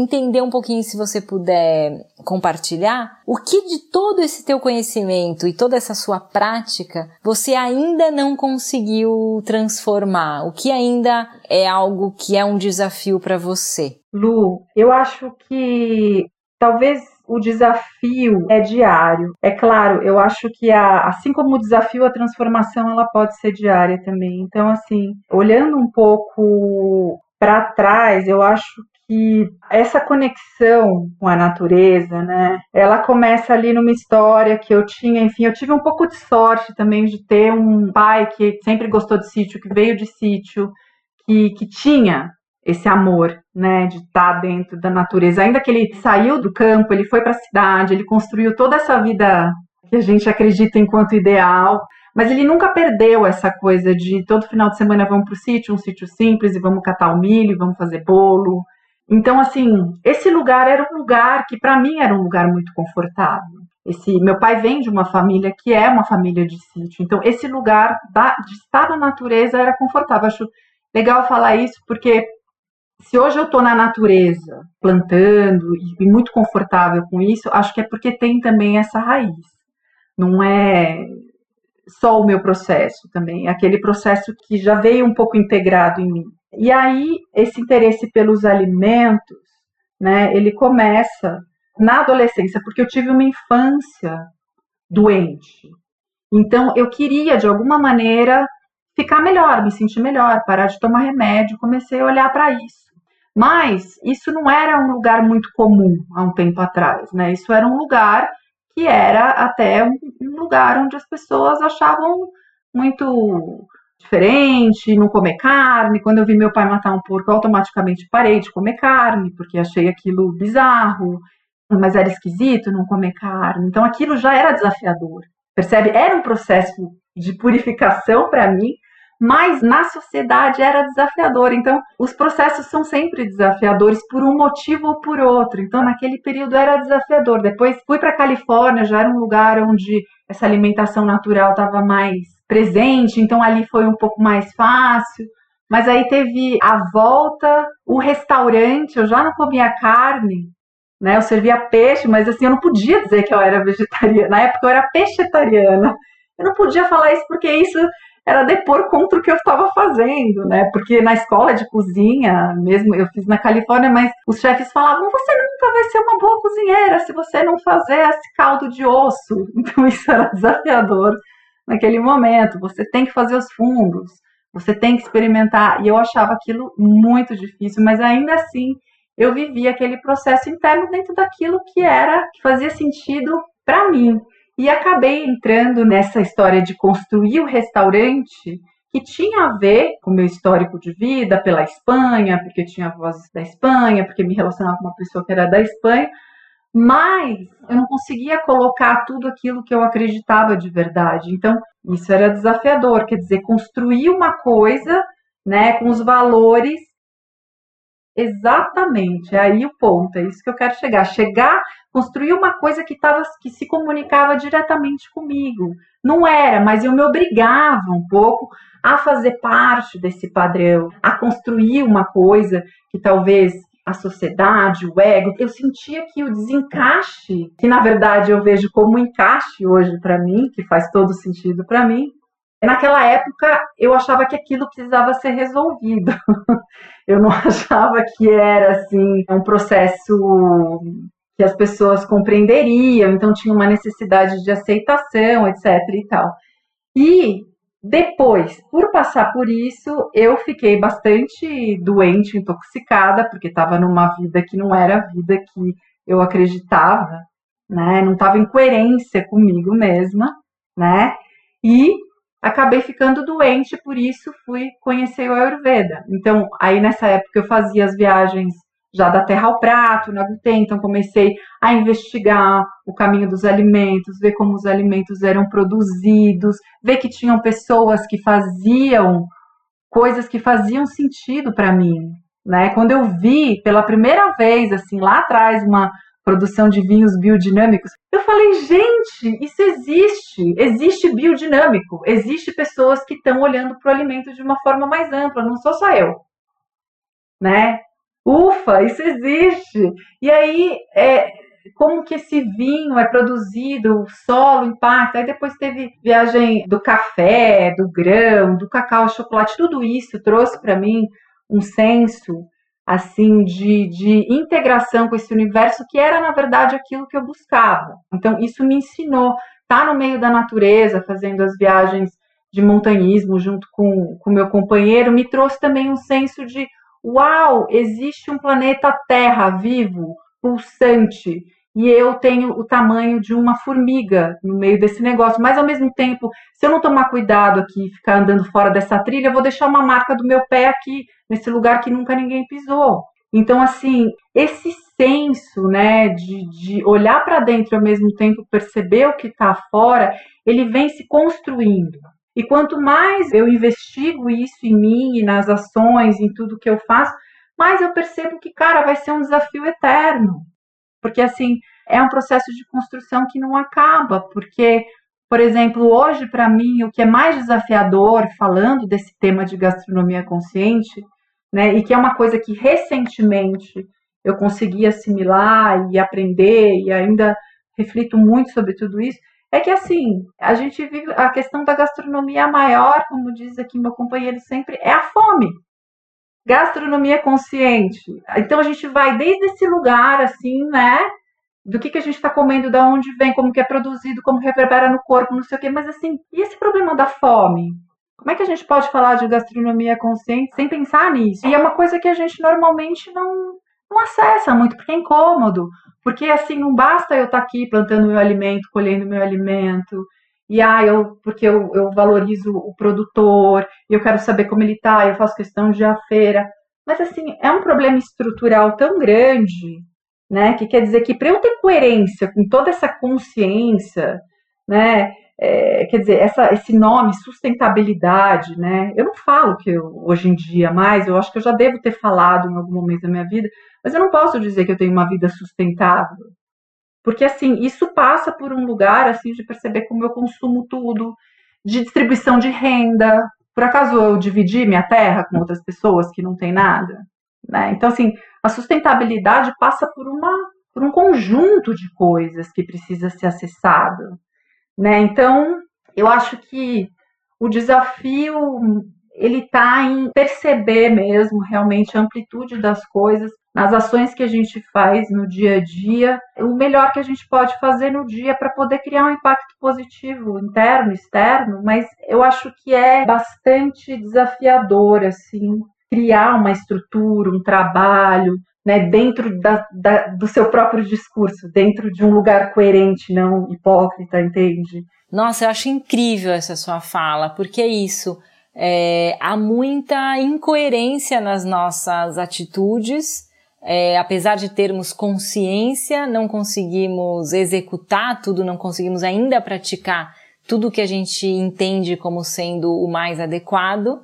entender um pouquinho, se você puder compartilhar, o que de todo esse teu conhecimento e toda essa sua prática você ainda não conseguiu transformar? O que ainda é algo que é um desafio para você? Lu, eu acho que talvez o desafio é diário. É claro, eu acho que a, assim como o desafio, a transformação ela pode ser diária também. Então, assim, olhando um pouco para trás, eu acho que essa conexão com a natureza, né? Ela começa ali numa história que eu tinha, enfim, eu tive um pouco de sorte também de ter um pai que sempre gostou de sítio, que veio de sítio, que, que tinha esse amor, né, de estar dentro da natureza. Ainda que ele saiu do campo, ele foi para a cidade, ele construiu toda essa vida que a gente acredita enquanto ideal, mas ele nunca perdeu essa coisa de todo final de semana vamos para o sítio, um sítio simples e vamos catar o milho, vamos fazer bolo. Então, assim, esse lugar era um lugar que para mim era um lugar muito confortável. Esse meu pai vem de uma família que é uma família de sítio, então esse lugar da, de estar na natureza era confortável. Acho legal falar isso porque se hoje eu estou na natureza, plantando e muito confortável com isso, acho que é porque tem também essa raiz. Não é só o meu processo também, é aquele processo que já veio um pouco integrado em mim. E aí, esse interesse pelos alimentos, né, ele começa na adolescência, porque eu tive uma infância doente. Então, eu queria, de alguma maneira, ficar melhor, me sentir melhor, parar de tomar remédio, comecei a olhar para isso. Mas isso não era um lugar muito comum há um tempo atrás, né? Isso era um lugar que era até um lugar onde as pessoas achavam muito diferente, não comer carne. Quando eu vi meu pai matar um porco, eu automaticamente parei de comer carne, porque achei aquilo bizarro, mas era esquisito não comer carne. Então aquilo já era desafiador. Percebe? Era um processo de purificação para mim mas na sociedade era desafiador. Então, os processos são sempre desafiadores por um motivo ou por outro. Então, naquele período era desafiador. Depois fui para a Califórnia, já era um lugar onde essa alimentação natural estava mais presente, então ali foi um pouco mais fácil. Mas aí teve a volta, o restaurante, eu já não comia carne, né? Eu servia peixe, mas assim, eu não podia dizer que eu era vegetariana. Na época eu era peixetariana. Eu não podia falar isso porque isso era depor contra o que eu estava fazendo, né? Porque na escola de cozinha, mesmo eu fiz na Califórnia, mas os chefes falavam: você nunca vai ser uma boa cozinheira se você não fazer esse caldo de osso. Então isso era desafiador naquele momento. Você tem que fazer os fungos. você tem que experimentar. E eu achava aquilo muito difícil, mas ainda assim eu vivia aquele processo interno dentro daquilo que era, que fazia sentido para mim. E acabei entrando nessa história de construir o restaurante que tinha a ver com o meu histórico de vida pela Espanha, porque tinha vozes da Espanha, porque me relacionava com uma pessoa que era da Espanha, mas eu não conseguia colocar tudo aquilo que eu acreditava de verdade. Então, isso era desafiador, quer dizer, construir uma coisa, né, com os valores Exatamente, é aí o ponto, é isso que eu quero chegar. Chegar, construir uma coisa que, tava, que se comunicava diretamente comigo. Não era, mas eu me obrigava um pouco a fazer parte desse padrão, a construir uma coisa que talvez a sociedade, o ego, eu sentia que o desencaixe, que na verdade eu vejo como encaixe hoje para mim, que faz todo sentido para mim, Naquela época, eu achava que aquilo precisava ser resolvido. eu não achava que era assim um processo que as pessoas compreenderiam, então tinha uma necessidade de aceitação, etc e tal. E depois, por passar por isso, eu fiquei bastante doente, intoxicada, porque estava numa vida que não era a vida que eu acreditava, né? Não estava em coerência comigo mesma, né? E acabei ficando doente, por isso fui conhecer o Ayurveda. Então, aí nessa época eu fazia as viagens já da terra ao prato, na gluten, então comecei a investigar o caminho dos alimentos, ver como os alimentos eram produzidos, ver que tinham pessoas que faziam coisas que faziam sentido para mim, né? Quando eu vi pela primeira vez, assim, lá atrás, uma produção de vinhos biodinâmicos. Eu falei, gente, isso existe. Existe biodinâmico. Existe pessoas que estão olhando para o alimento de uma forma mais ampla. Não sou só eu, né? Ufa, isso existe. E aí, é, como que esse vinho é produzido, o solo, o impacto. Aí depois teve viagem do café, do grão, do cacau, chocolate, tudo isso trouxe para mim um senso assim de, de integração com esse universo que era na verdade aquilo que eu buscava. Então isso me ensinou estar tá no meio da natureza, fazendo as viagens de montanhismo junto com o meu companheiro, me trouxe também um senso de uau, existe um planeta Terra vivo, pulsante, e eu tenho o tamanho de uma formiga no meio desse negócio. Mas ao mesmo tempo, se eu não tomar cuidado aqui, ficar andando fora dessa trilha, eu vou deixar uma marca do meu pé aqui nesse lugar que nunca ninguém pisou. Então, assim, esse senso, né, de, de olhar para dentro e ao mesmo tempo perceber o que está fora, ele vem se construindo. E quanto mais eu investigo isso em mim, nas ações, em tudo que eu faço, mais eu percebo que, cara, vai ser um desafio eterno. Porque, assim, é um processo de construção que não acaba. Porque, por exemplo, hoje, para mim, o que é mais desafiador, falando desse tema de gastronomia consciente, né, e que é uma coisa que recentemente eu consegui assimilar e aprender, e ainda reflito muito sobre tudo isso, é que assim, a gente vive a questão da gastronomia maior, como diz aqui meu companheiro sempre, é a fome gastronomia consciente. Então a gente vai desde esse lugar, assim, né? Do que, que a gente está comendo, da onde vem, como que é produzido, como reverbera no corpo, não sei o quê. Mas assim, e esse problema da fome? Como é que a gente pode falar de gastronomia consciente sem pensar nisso? E é uma coisa que a gente normalmente não, não acessa muito, porque é incômodo. Porque assim, não basta eu estar tá aqui plantando meu alimento, colhendo meu alimento, e ah, eu, porque eu, eu valorizo o produtor, eu quero saber como ele tá, eu faço questão de ir à feira. Mas assim, é um problema estrutural tão grande, né? Que quer dizer que para eu ter coerência com toda essa consciência, né? É, quer dizer, essa, esse nome, sustentabilidade, né? Eu não falo que eu, hoje em dia mais, eu acho que eu já devo ter falado em algum momento da minha vida, mas eu não posso dizer que eu tenho uma vida sustentável, porque, assim, isso passa por um lugar, assim, de perceber como eu consumo tudo, de distribuição de renda. Por acaso eu dividi minha terra com outras pessoas que não têm nada? Né? Então, assim, a sustentabilidade passa por, uma, por um conjunto de coisas que precisa ser acessado. Né? Então, eu acho que o desafio ele está em perceber mesmo realmente a amplitude das coisas nas ações que a gente faz no dia a dia, o melhor que a gente pode fazer no dia para poder criar um impacto positivo interno, externo, mas eu acho que é bastante desafiador assim criar uma estrutura, um trabalho, né, dentro da, da, do seu próprio discurso, dentro de um lugar coerente, não hipócrita, entende? Nossa, eu acho incrível essa sua fala, porque é isso. É, há muita incoerência nas nossas atitudes é, apesar de termos consciência, não conseguimos executar tudo, não conseguimos ainda praticar tudo que a gente entende como sendo o mais adequado.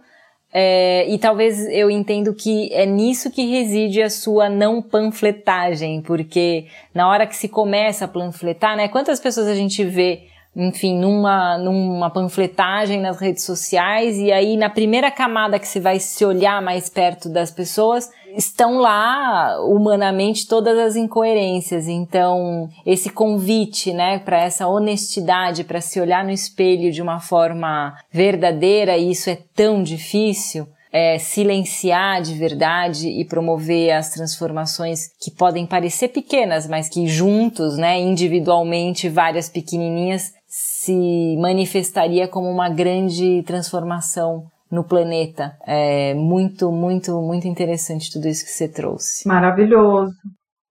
É, e talvez eu entendo que é nisso que reside a sua não panfletagem, porque na hora que se começa a panfletar, né? Quantas pessoas a gente vê enfim, numa, numa panfletagem nas redes sociais, e aí na primeira camada que você vai se olhar mais perto das pessoas, estão lá humanamente todas as incoerências. Então, esse convite, né, para essa honestidade, para se olhar no espelho de uma forma verdadeira, e isso é tão difícil. É, silenciar de verdade e promover as transformações que podem parecer pequenas, mas que juntos, né, individualmente, várias pequenininhas, se manifestaria como uma grande transformação no planeta. É muito, muito, muito interessante tudo isso que você trouxe. Maravilhoso.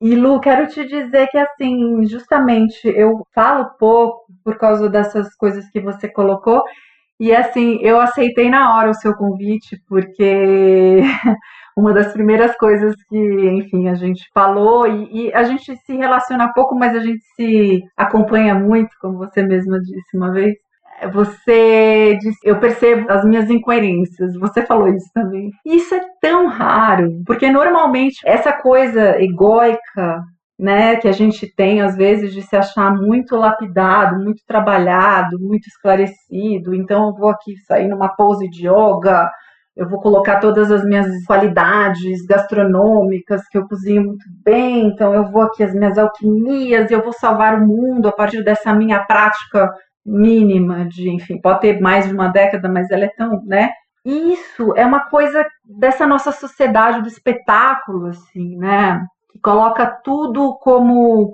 E Lu, quero te dizer que assim, justamente eu falo pouco por causa dessas coisas que você colocou. E assim, eu aceitei na hora o seu convite, porque uma das primeiras coisas que, enfim, a gente falou e, e, a gente se relaciona pouco, mas a gente se acompanha muito, como você mesma disse uma vez. Você disse, eu percebo as minhas incoerências. Você falou isso também. Isso é tão raro, porque normalmente essa coisa egóica né, que a gente tem às vezes de se achar muito lapidado, muito trabalhado, muito esclarecido. Então eu vou aqui sair numa pose de yoga, eu vou colocar todas as minhas qualidades gastronômicas, que eu cozinho muito bem, então eu vou aqui as minhas alquimias, eu vou salvar o mundo a partir dessa minha prática mínima de, enfim, pode ter mais de uma década, mas ela é tão, né? Isso é uma coisa dessa nossa sociedade do espetáculo, assim, né? Que coloca tudo como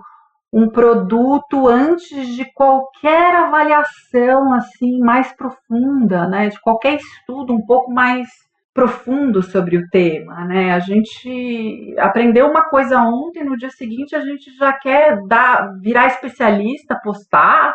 um produto antes de qualquer avaliação assim mais profunda, né? De qualquer estudo um pouco mais profundo sobre o tema, né? A gente aprendeu uma coisa ontem, no dia seguinte a gente já quer dar, virar especialista, postar,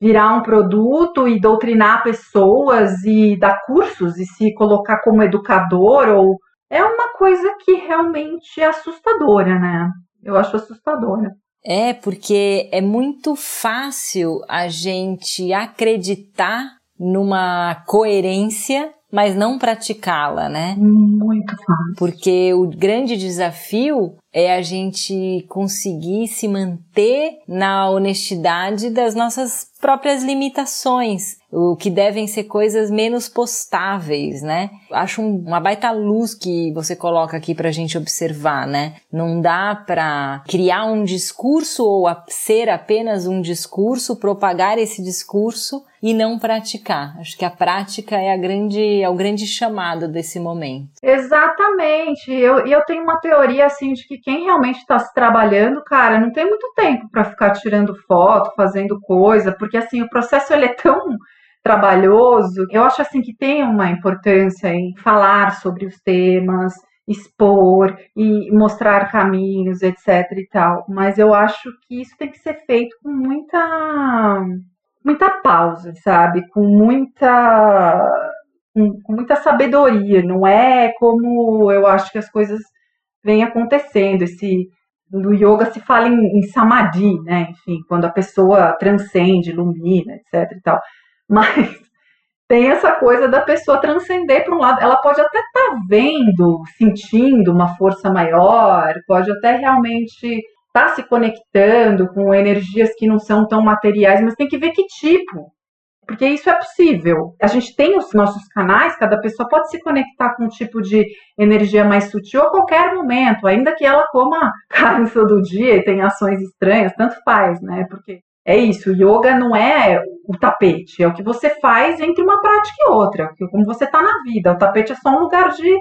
virar um produto e doutrinar pessoas e dar cursos e se colocar como educador ou é uma coisa que realmente é assustadora, né? Eu acho assustadora. É, porque é muito fácil a gente acreditar numa coerência, mas não praticá-la, né? Muito fácil. Porque o grande desafio é a gente conseguir se manter na honestidade das nossas próprias limitações, o que devem ser coisas menos postáveis, né? Acho uma baita luz que você coloca aqui pra gente observar, né? Não dá pra criar um discurso ou ser apenas um discurso, propagar esse discurso e não praticar. Acho que a prática é a grande é o grande chamado desse momento. Exatamente. Eu, eu tenho uma teoria assim de que quem realmente está se trabalhando, cara, não tem muito tempo para ficar tirando foto, fazendo coisa, porque assim o processo ele é tão trabalhoso. Eu acho assim que tem uma importância em falar sobre os temas, expor e mostrar caminhos, etc e tal. Mas eu acho que isso tem que ser feito com muita muita pausa, sabe? Com muita com, muita sabedoria, não é como eu acho que as coisas vêm acontecendo. Esse no yoga se fala em, em samadhi, né? Enfim, quando a pessoa transcende, ilumina, etc e tal. Mas tem essa coisa da pessoa transcender para um lado. Ela pode até estar tá vendo, sentindo uma força maior, pode até realmente estar tá se conectando com energias que não são tão materiais, mas tem que ver que tipo porque isso é possível. A gente tem os nossos canais, cada pessoa pode se conectar com um tipo de energia mais sutil a qualquer momento, ainda que ela coma carne todo dia e tenha ações estranhas, tanto faz, né? Porque é isso, yoga não é o tapete, é o que você faz entre uma prática e outra, como você está na vida. O tapete é só um lugar de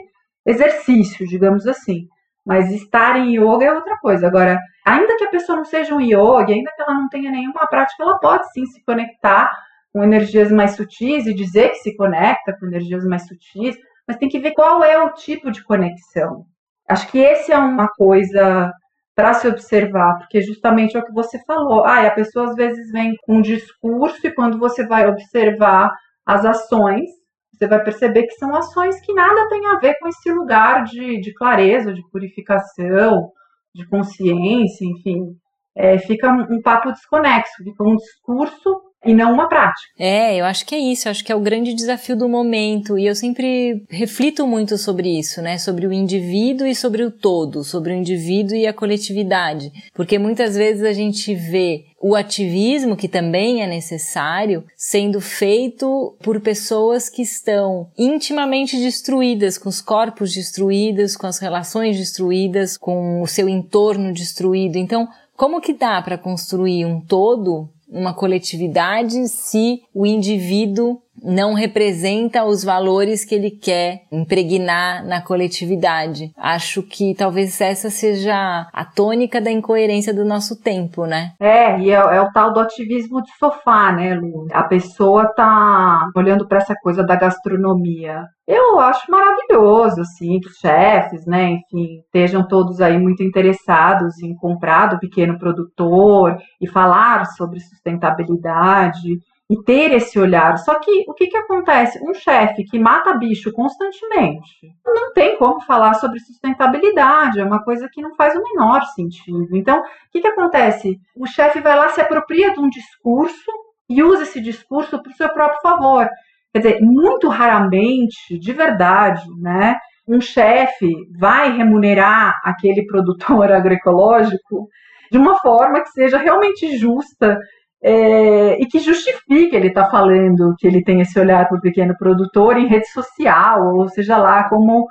exercício, digamos assim. Mas estar em yoga é outra coisa. Agora, ainda que a pessoa não seja um yoga, ainda que ela não tenha nenhuma prática, ela pode sim se conectar com energias mais sutis e dizer que se conecta com energias mais sutis, mas tem que ver qual é o tipo de conexão. Acho que esse é uma coisa para se observar, porque justamente é o que você falou. Ah, a pessoa às vezes vem com um discurso e quando você vai observar as ações, você vai perceber que são ações que nada tem a ver com esse lugar de, de clareza, de purificação, de consciência, enfim. É, fica um, um papo desconexo, fica um discurso e não uma prática. É, eu acho que é isso, eu acho que é o grande desafio do momento e eu sempre reflito muito sobre isso, né, sobre o indivíduo e sobre o todo, sobre o indivíduo e a coletividade, porque muitas vezes a gente vê o ativismo, que também é necessário, sendo feito por pessoas que estão intimamente destruídas, com os corpos destruídos, com as relações destruídas, com o seu entorno destruído. Então, como que dá para construir um todo uma coletividade se o indivíduo não representa os valores que ele quer impregnar na coletividade. Acho que talvez essa seja a tônica da incoerência do nosso tempo, né? É, e é, é o tal do ativismo de sofá, né, Lu? A pessoa tá olhando para essa coisa da gastronomia. Eu acho maravilhoso, assim, que os chefes, né, enfim, estejam todos aí muito interessados em comprar do pequeno produtor e falar sobre sustentabilidade e ter esse olhar. Só que o que, que acontece? Um chefe que mata bicho constantemente não tem como falar sobre sustentabilidade, é uma coisa que não faz o menor sentido. Então, o que, que acontece? O chefe vai lá, se apropria de um discurso e usa esse discurso para o seu próprio favor. Quer dizer, muito raramente, de verdade, né? Um chefe vai remunerar aquele produtor agroecológico de uma forma que seja realmente justa é, e que justifique ele estar tá falando que ele tem esse olhar para o pequeno produtor em rede social, ou seja lá como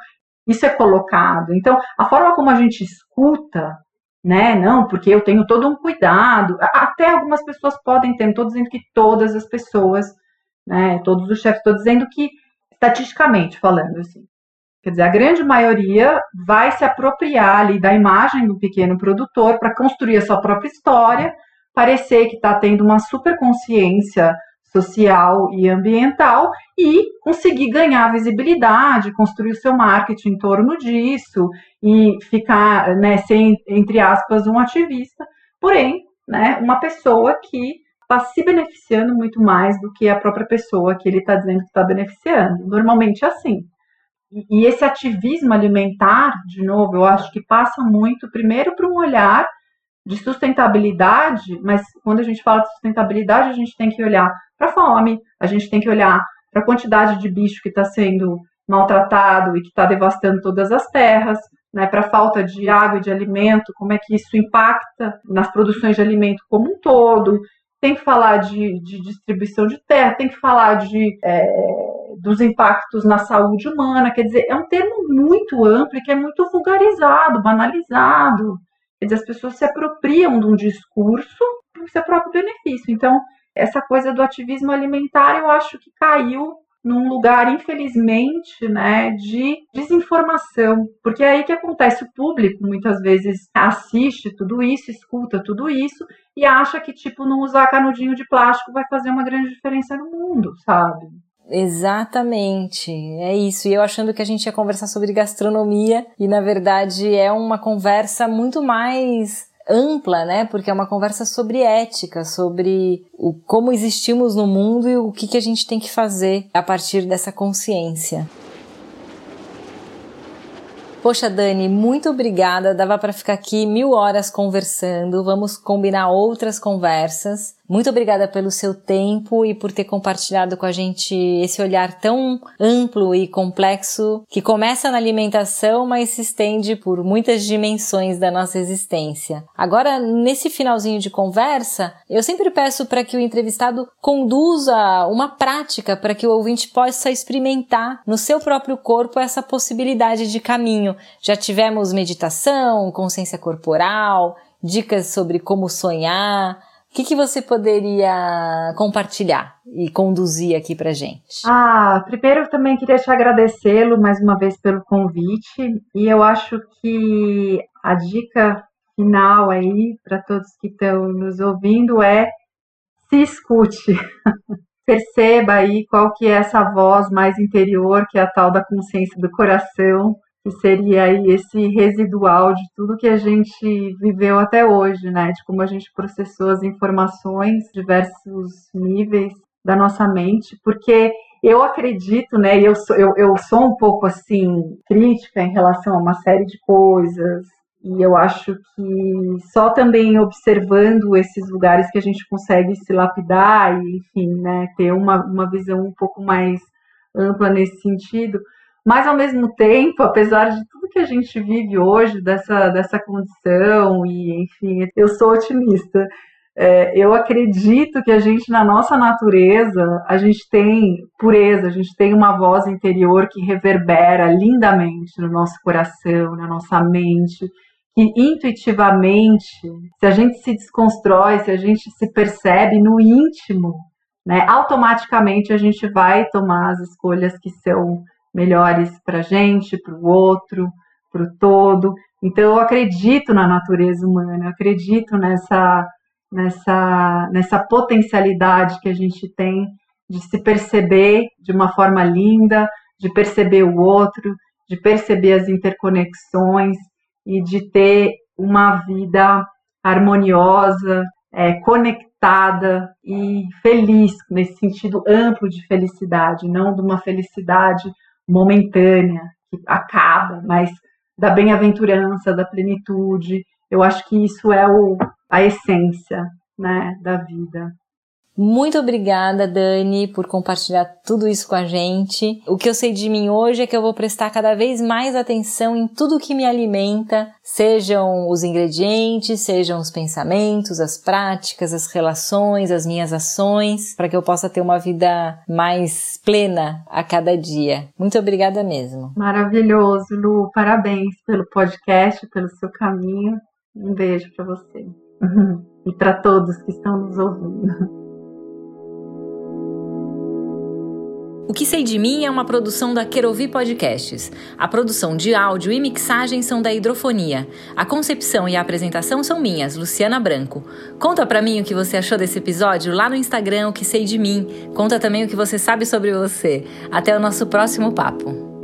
isso é colocado. Então, a forma como a gente escuta, né, não, porque eu tenho todo um cuidado, até algumas pessoas podem ter, não estou dizendo que todas as pessoas, né, todos os chefes, estou dizendo que, estatisticamente falando, assim, Quer dizer, a grande maioria vai se apropriar ali da imagem do pequeno produtor para construir a sua própria história, parecer que está tendo uma super consciência social e ambiental e conseguir ganhar visibilidade, construir o seu marketing em torno disso e ficar, né, ser, entre aspas, um ativista, porém, né, uma pessoa que está se beneficiando muito mais do que a própria pessoa que ele está dizendo que está beneficiando. Normalmente é assim. E esse ativismo alimentar, de novo, eu acho que passa muito, primeiro, para um olhar de sustentabilidade, mas quando a gente fala de sustentabilidade, a gente tem que olhar para a fome, a gente tem que olhar para a quantidade de bicho que está sendo maltratado e que está devastando todas as terras, né, para a falta de água e de alimento, como é que isso impacta nas produções de alimento como um todo. Tem que falar de, de distribuição de terra, tem que falar de, é, dos impactos na saúde humana, quer dizer, é um termo muito amplo e que é muito vulgarizado, banalizado. As pessoas se apropriam de um discurso para o seu próprio benefício. Então, essa coisa do ativismo alimentar, eu acho que caiu num lugar, infelizmente, né, de desinformação. Porque é aí que acontece, o público muitas vezes assiste tudo isso, escuta tudo isso e acha que, tipo, não usar canudinho de plástico vai fazer uma grande diferença no mundo, sabe? Exatamente, é isso. E eu achando que a gente ia conversar sobre gastronomia e na verdade é uma conversa muito mais ampla, né? Porque é uma conversa sobre ética, sobre o como existimos no mundo e o que, que a gente tem que fazer a partir dessa consciência. Poxa, Dani, muito obrigada. Dava para ficar aqui mil horas conversando. Vamos combinar outras conversas. Muito obrigada pelo seu tempo e por ter compartilhado com a gente esse olhar tão amplo e complexo que começa na alimentação, mas se estende por muitas dimensões da nossa existência. Agora, nesse finalzinho de conversa, eu sempre peço para que o entrevistado conduza uma prática para que o ouvinte possa experimentar no seu próprio corpo essa possibilidade de caminho. Já tivemos meditação, consciência corporal, dicas sobre como sonhar, O que, que você poderia compartilhar e conduzir aqui para gente? Ah, primeiro eu também queria te agradecê-lo mais uma vez pelo convite e eu acho que a dica final aí para todos que estão nos ouvindo é se escute. Perceba aí qual que é essa voz mais interior, que é a tal da consciência do coração, que seria aí esse residual de tudo que a gente viveu até hoje, né? De como a gente processou as informações, diversos níveis da nossa mente, porque eu acredito, né? Eu sou, eu, eu sou um pouco assim crítica em relação a uma série de coisas, e eu acho que só também observando esses lugares que a gente consegue se lapidar e, enfim, né, ter uma, uma visão um pouco mais ampla nesse sentido. Mas, ao mesmo tempo, apesar de tudo que a gente vive hoje, dessa, dessa condição, e, enfim, eu sou otimista. É, eu acredito que a gente, na nossa natureza, a gente tem pureza, a gente tem uma voz interior que reverbera lindamente no nosso coração, na nossa mente que intuitivamente, se a gente se desconstrói, se a gente se percebe no íntimo, né, automaticamente a gente vai tomar as escolhas que são melhores para a gente, para o outro, para o todo. Então eu acredito na natureza humana, eu acredito nessa, nessa, nessa potencialidade que a gente tem de se perceber de uma forma linda, de perceber o outro, de perceber as interconexões e de ter uma vida harmoniosa, é, conectada e feliz, nesse sentido amplo de felicidade, não de uma felicidade momentânea que acaba, mas da bem-aventurança, da plenitude. Eu acho que isso é o, a essência né, da vida. Muito obrigada, Dani, por compartilhar tudo isso com a gente. O que eu sei de mim hoje é que eu vou prestar cada vez mais atenção em tudo que me alimenta, sejam os ingredientes, sejam os pensamentos, as práticas, as relações, as minhas ações, para que eu possa ter uma vida mais plena a cada dia. Muito obrigada mesmo. Maravilhoso, Lu. Parabéns pelo podcast, pelo seu caminho. Um beijo para você. e para todos que estão nos ouvindo. O que sei de mim é uma produção da Querovi Podcasts. A produção de áudio e mixagem são da Hidrofonia. A concepção e a apresentação são minhas, Luciana Branco. Conta pra mim o que você achou desse episódio lá no Instagram, o que sei de mim. Conta também o que você sabe sobre você. Até o nosso próximo papo.